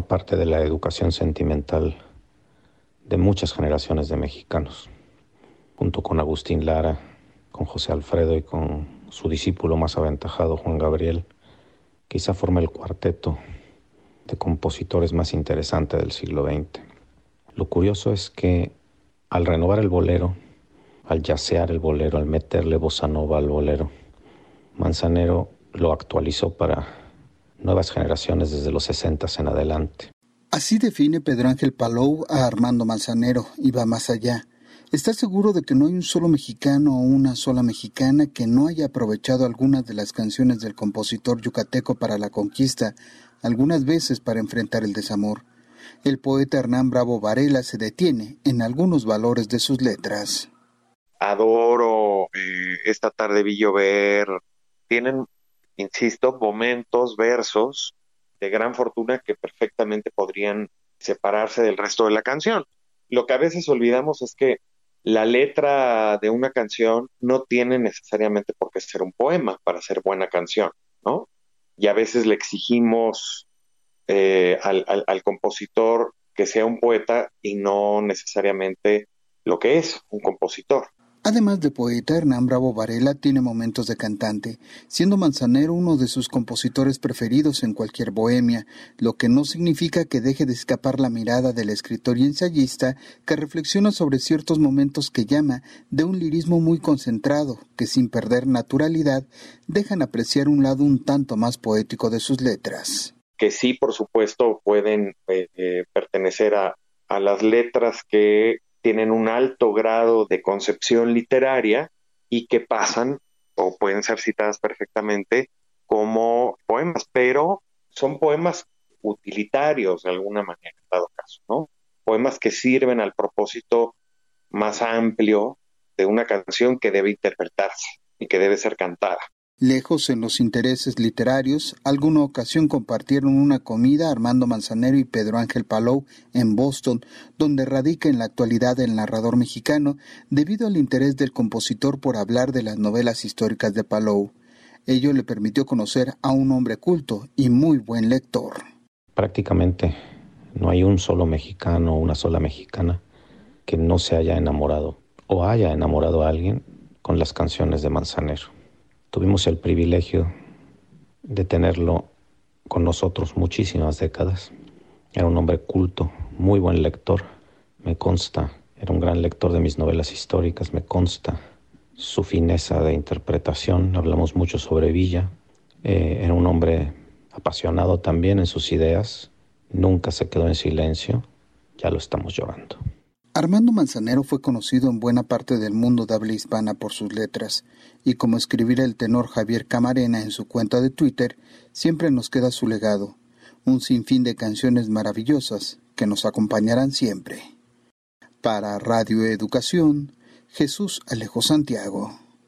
parte de la educación sentimental de muchas generaciones de mexicanos, junto con Agustín Lara, con José Alfredo y con su discípulo más aventajado, Juan Gabriel, quizá forma el cuarteto de compositores más interesante del siglo XX. Lo curioso es que al renovar el bolero, al yacear el bolero, al meterle bossa nova al bolero, Manzanero lo actualizó para nuevas generaciones desde los 60 en adelante. Así define Pedro Ángel Palou a Armando Manzanero y va más allá. Está seguro de que no hay un solo mexicano o una sola mexicana que no haya aprovechado algunas de las canciones del compositor yucateco para la conquista, algunas veces para enfrentar el desamor. El poeta Hernán Bravo Varela se detiene en algunos valores de sus letras. Adoro eh, esta tarde vi llover. Tienen, insisto, momentos, versos de gran fortuna que perfectamente podrían separarse del resto de la canción. Lo que a veces olvidamos es que la letra de una canción no tiene necesariamente por qué ser un poema para ser buena canción, ¿no? Y a veces le exigimos eh, al, al compositor que sea un poeta y no necesariamente lo que es un compositor. Además de poeta, Hernán Bravo Varela tiene momentos de cantante, siendo Manzanero uno de sus compositores preferidos en cualquier bohemia, lo que no significa que deje de escapar la mirada del escritor y ensayista que reflexiona sobre ciertos momentos que llama de un lirismo muy concentrado, que sin perder naturalidad dejan apreciar un lado un tanto más poético de sus letras. Que sí, por supuesto, pueden eh, eh, pertenecer a, a las letras que tienen un alto grado de concepción literaria y que pasan o pueden ser citadas perfectamente como poemas, pero son poemas utilitarios de alguna manera, en dado caso, ¿no? Poemas que sirven al propósito más amplio de una canción que debe interpretarse y que debe ser cantada. Lejos en los intereses literarios, alguna ocasión compartieron una comida Armando Manzanero y Pedro Ángel Palou en Boston, donde radica en la actualidad el narrador mexicano, debido al interés del compositor por hablar de las novelas históricas de Palou. Ello le permitió conocer a un hombre culto y muy buen lector. Prácticamente no hay un solo mexicano o una sola mexicana que no se haya enamorado o haya enamorado a alguien con las canciones de Manzanero. Tuvimos el privilegio de tenerlo con nosotros muchísimas décadas. Era un hombre culto, muy buen lector, me consta. Era un gran lector de mis novelas históricas, me consta su fineza de interpretación. Hablamos mucho sobre Villa. Eh, era un hombre apasionado también en sus ideas. Nunca se quedó en silencio. Ya lo estamos llorando. Armando Manzanero fue conocido en buena parte del mundo de habla hispana por sus letras, y como escribirá el tenor Javier Camarena en su cuenta de Twitter, siempre nos queda su legado, un sinfín de canciones maravillosas que nos acompañarán siempre. Para Radio Educación, Jesús Alejo Santiago.